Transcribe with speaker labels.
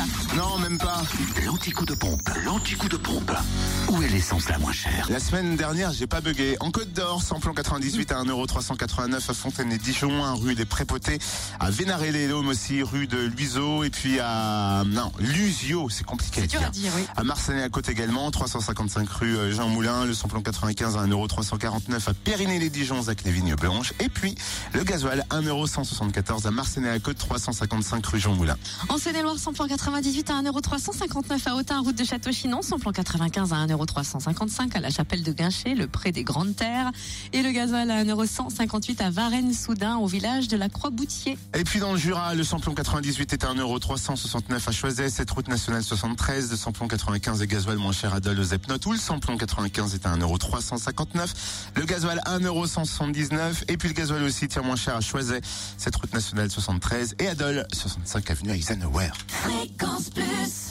Speaker 1: pas.
Speaker 2: Non, même pas.
Speaker 3: L'anticoup de pompe, l'anticoup de pompe. Où est l'essence la moins chère?
Speaker 2: La semaine dernière, j'ai pas bugué. En Côte d'Or, samplon 98 à 1,389€ à Fontaine-et-Dijon, rue des Prépotés, à Vénaré-les-Lômes aussi, rue de Luiseau, et puis à, non, Lusio, c'est compliqué
Speaker 1: C'est dur à dire, oui.
Speaker 2: À Marseille à côte également, 355 rue euh, Jean Moulin, le samplon 95 à 1,349€ à Périné-les-Dijons, à Clévigne Blanche, et puis le gasoil 1,174€ à Marseille à côte 355 rue Jean Moulin.
Speaker 1: En Seine-et-Loire, samplon 98 à 1,359€ à Autun, route de Château-Chinon, samplon 95 à 1,355€ à la chapelle de Guinchet, le pré des Grandes Terres, et le gasoil à 1,158€ à Varennes-Soudun, au village de la Croix-Boutier.
Speaker 2: Et puis dans le Jura, le samplon 98 est à 1,369€ à Choiset, cette route nationale 73, le samplon 95 et gasoil moins cher à Dole aux Epnotes, où le samplon 95 est à 1,359€, le gasoil 1,179€, et puis le gasoil aussi tient moins cher à Choiset, cette route nationale 73, et à Dole, 65 avenue Eisenhower.
Speaker 4: Fréquence Plus.